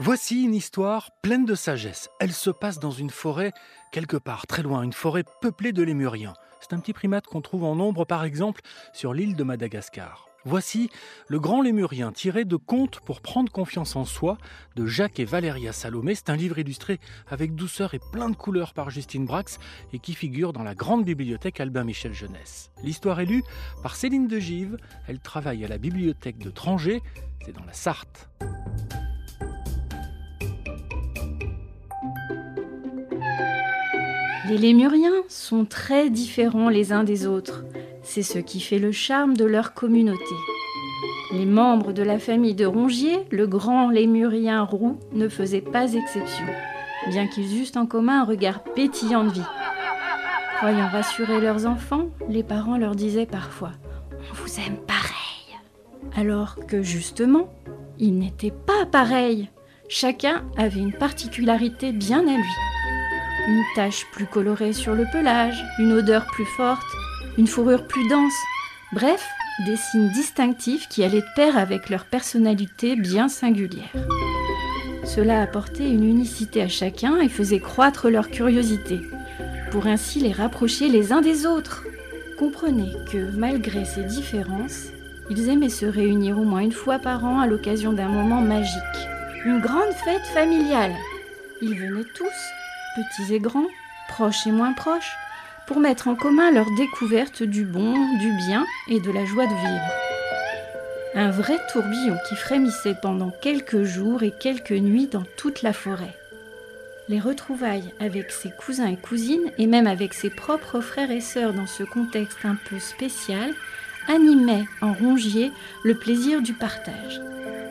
Voici une histoire pleine de sagesse. Elle se passe dans une forêt, quelque part très loin, une forêt peuplée de lémuriens. C'est un petit primate qu'on trouve en nombre, par exemple, sur l'île de Madagascar. Voici Le Grand Lémurien, tiré de Contes pour prendre confiance en soi de Jacques et Valéria Salomé. C'est un livre illustré avec douceur et plein de couleurs par Justine Brax et qui figure dans la grande bibliothèque Albin Michel Jeunesse. L'histoire est lue par Céline de Give. Elle travaille à la bibliothèque de Trangé, c'est dans la Sarthe. Les lémuriens sont très différents les uns des autres. C'est ce qui fait le charme de leur communauté. Les membres de la famille de Rongier, le grand lémurien roux, ne faisaient pas exception, bien qu'ils eussent en commun un regard pétillant de vie. Croyant rassurer leurs enfants, les parents leur disaient parfois On vous aime pareil. Alors que justement, ils n'étaient pas pareils. Chacun avait une particularité bien à lui une tache plus colorée sur le pelage, une odeur plus forte, une fourrure plus dense. Bref, des signes distinctifs qui allaient de pair avec leur personnalité bien singulière. Cela apportait une unicité à chacun et faisait croître leur curiosité, pour ainsi les rapprocher les uns des autres. Comprenez que, malgré ces différences, ils aimaient se réunir au moins une fois par an à l'occasion d'un moment magique. Une grande fête familiale. Ils venaient tous, petits et grands, proches et moins proches, pour mettre en commun leur découverte du bon, du bien et de la joie de vivre. Un vrai tourbillon qui frémissait pendant quelques jours et quelques nuits dans toute la forêt. Les retrouvailles avec ses cousins et cousines, et même avec ses propres frères et sœurs dans ce contexte un peu spécial, animaient en rongier le plaisir du partage.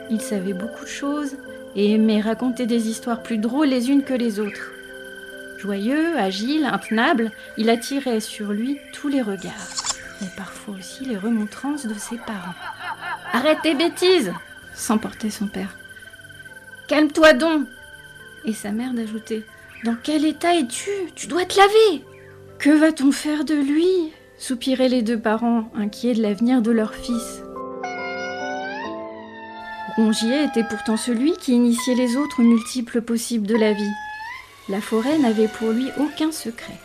Ils savaient beaucoup de choses et aimaient raconter des histoires plus drôles les unes que les autres. Joyeux, agile, intenable, il attirait sur lui tous les regards, mais parfois aussi les remontrances de ses parents. Arrête tes bêtises s'emportait son père. Calme-toi donc Et sa mère d'ajouter Dans quel état es-tu? Tu dois te laver Que va-t-on faire de lui? soupiraient les deux parents, inquiets de l'avenir de leur fils. Rongier était pourtant celui qui initiait les autres multiples possibles de la vie. La forêt n'avait pour lui aucun secret.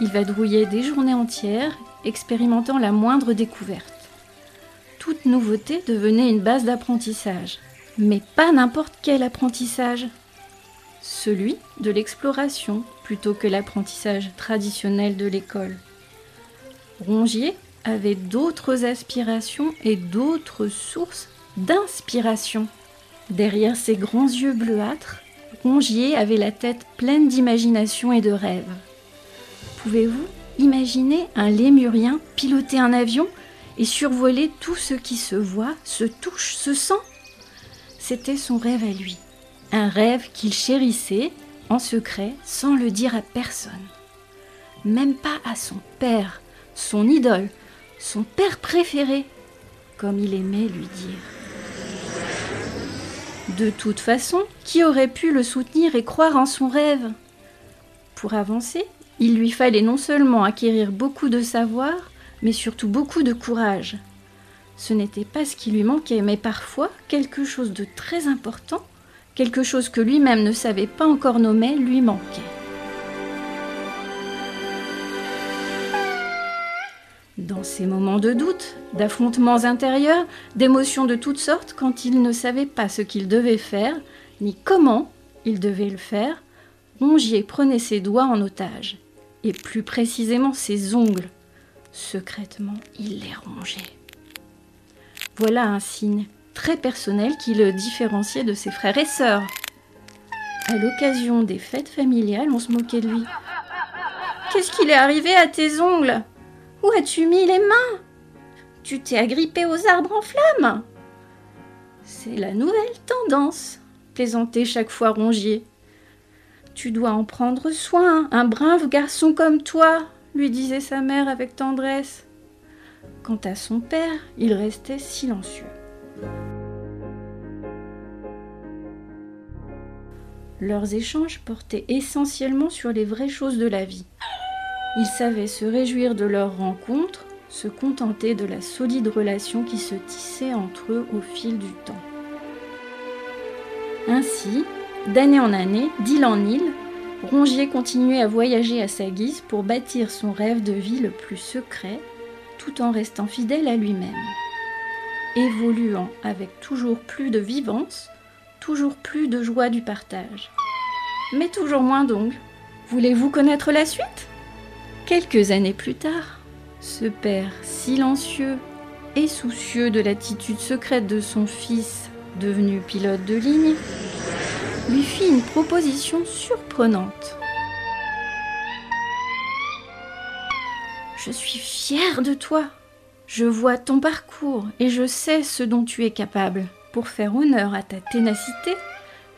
Il vadrouillait des journées entières, expérimentant la moindre découverte. Toute nouveauté devenait une base d'apprentissage, mais pas n'importe quel apprentissage. Celui de l'exploration plutôt que l'apprentissage traditionnel de l'école. Rongier avait d'autres aspirations et d'autres sources d'inspiration. Derrière ses grands yeux bleuâtres, Rongier avait la tête pleine d'imagination et de rêves. Pouvez-vous imaginer un lémurien piloter un avion et survoler tout ce qui se voit, se touche, se sent? C'était son rêve à lui. Un rêve qu'il chérissait en secret sans le dire à personne. Même pas à son père, son idole, son père préféré, comme il aimait lui dire. De toute façon, qui aurait pu le soutenir et croire en son rêve? Pour avancer, il lui fallait non seulement acquérir beaucoup de savoir, mais surtout beaucoup de courage. Ce n'était pas ce qui lui manquait, mais parfois quelque chose de très important, quelque chose que lui-même ne savait pas encore nommer, lui manquait. Dans ces moments de doute, d'affrontements intérieurs, d'émotions de toutes sortes, quand il ne savait pas ce qu'il devait faire, ni comment il devait le faire, Rongier prenait ses doigts en otage, et plus précisément ses ongles. Secrètement, il les rongeait. Voilà un signe très personnel qui le différenciait de ses frères et sœurs. À l'occasion des fêtes familiales, on se moquait de lui. Qu'est-ce qu'il est arrivé à tes ongles? Où as-tu mis les mains? Tu t'es agrippé aux arbres en flammes C'est la nouvelle tendance, plaisantait chaque fois Rongier. Tu dois en prendre soin, un brave garçon comme toi, lui disait sa mère avec tendresse. Quant à son père, il restait silencieux. Leurs échanges portaient essentiellement sur les vraies choses de la vie. Ils savaient se réjouir de leur rencontre, se contenter de la solide relation qui se tissait entre eux au fil du temps. Ainsi, d'année en année, d'île en île, Rongier continuait à voyager à sa guise pour bâtir son rêve de vie le plus secret, tout en restant fidèle à lui-même. Évoluant avec toujours plus de vivance, toujours plus de joie du partage. Mais toujours moins donc. Voulez-vous connaître la suite? Quelques années plus tard, ce père silencieux et soucieux de l'attitude secrète de son fils, devenu pilote de ligne, lui fit une proposition surprenante. Je suis fière de toi. Je vois ton parcours et je sais ce dont tu es capable. Pour faire honneur à ta ténacité,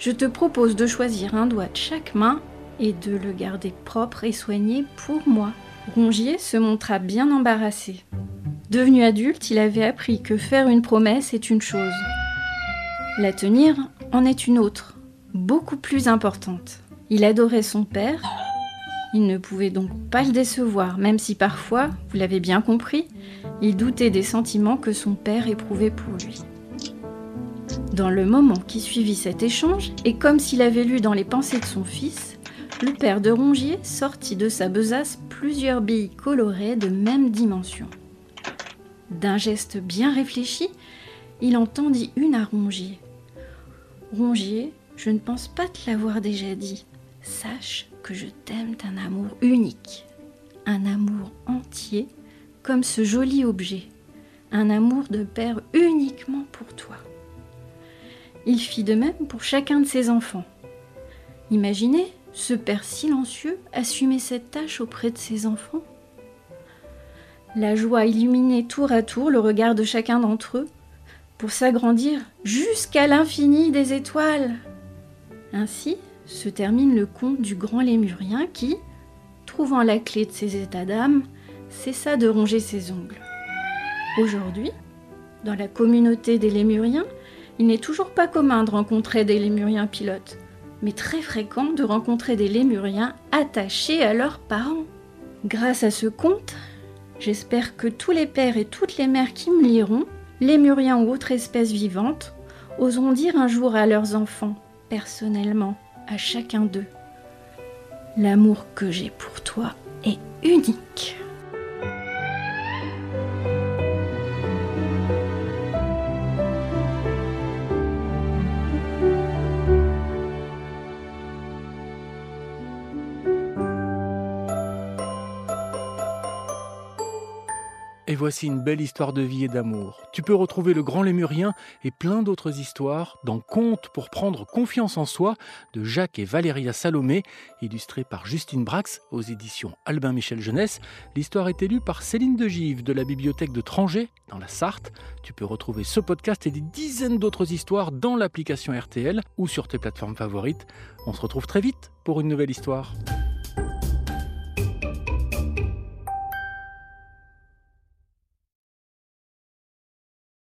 je te propose de choisir un doigt de chaque main et de le garder propre et soigné pour moi. Rongier se montra bien embarrassé. Devenu adulte, il avait appris que faire une promesse est une chose. La tenir en est une autre beaucoup plus importante. Il adorait son père, il ne pouvait donc pas le décevoir, même si parfois, vous l'avez bien compris, il doutait des sentiments que son père éprouvait pour lui. Dans le moment qui suivit cet échange, et comme s'il avait lu dans les pensées de son fils, le père de Rongier sortit de sa besace plusieurs billes colorées de même dimension. D'un geste bien réfléchi, il en tendit une à Rongier. Rongier je ne pense pas te l'avoir déjà dit. Sache que je t'aime d'un amour unique, un amour entier, comme ce joli objet, un amour de père uniquement pour toi. Il fit de même pour chacun de ses enfants. Imaginez ce père silencieux assumer cette tâche auprès de ses enfants. La joie illuminait tour à tour le regard de chacun d'entre eux pour s'agrandir jusqu'à l'infini des étoiles. Ainsi se termine le conte du grand lémurien qui, trouvant la clé de ses états d'âme, cessa de ronger ses ongles. Aujourd'hui, dans la communauté des lémuriens, il n'est toujours pas commun de rencontrer des lémuriens pilotes, mais très fréquent de rencontrer des lémuriens attachés à leurs parents. Grâce à ce conte, j'espère que tous les pères et toutes les mères qui me liront, lémuriens ou autres espèces vivantes, oseront dire un jour à leurs enfants personnellement à chacun d'eux. L'amour que j'ai pour toi est unique. Voici une belle histoire de vie et d'amour. Tu peux retrouver le grand lémurien et plein d'autres histoires dans Contes pour prendre confiance en soi de Jacques et Valéria Salomé, illustré par Justine Brax aux éditions Albin Michel Jeunesse. L'histoire est élue par Céline de Give de la bibliothèque de Trangé dans la Sarthe. Tu peux retrouver ce podcast et des dizaines d'autres histoires dans l'application RTL ou sur tes plateformes favorites. On se retrouve très vite pour une nouvelle histoire.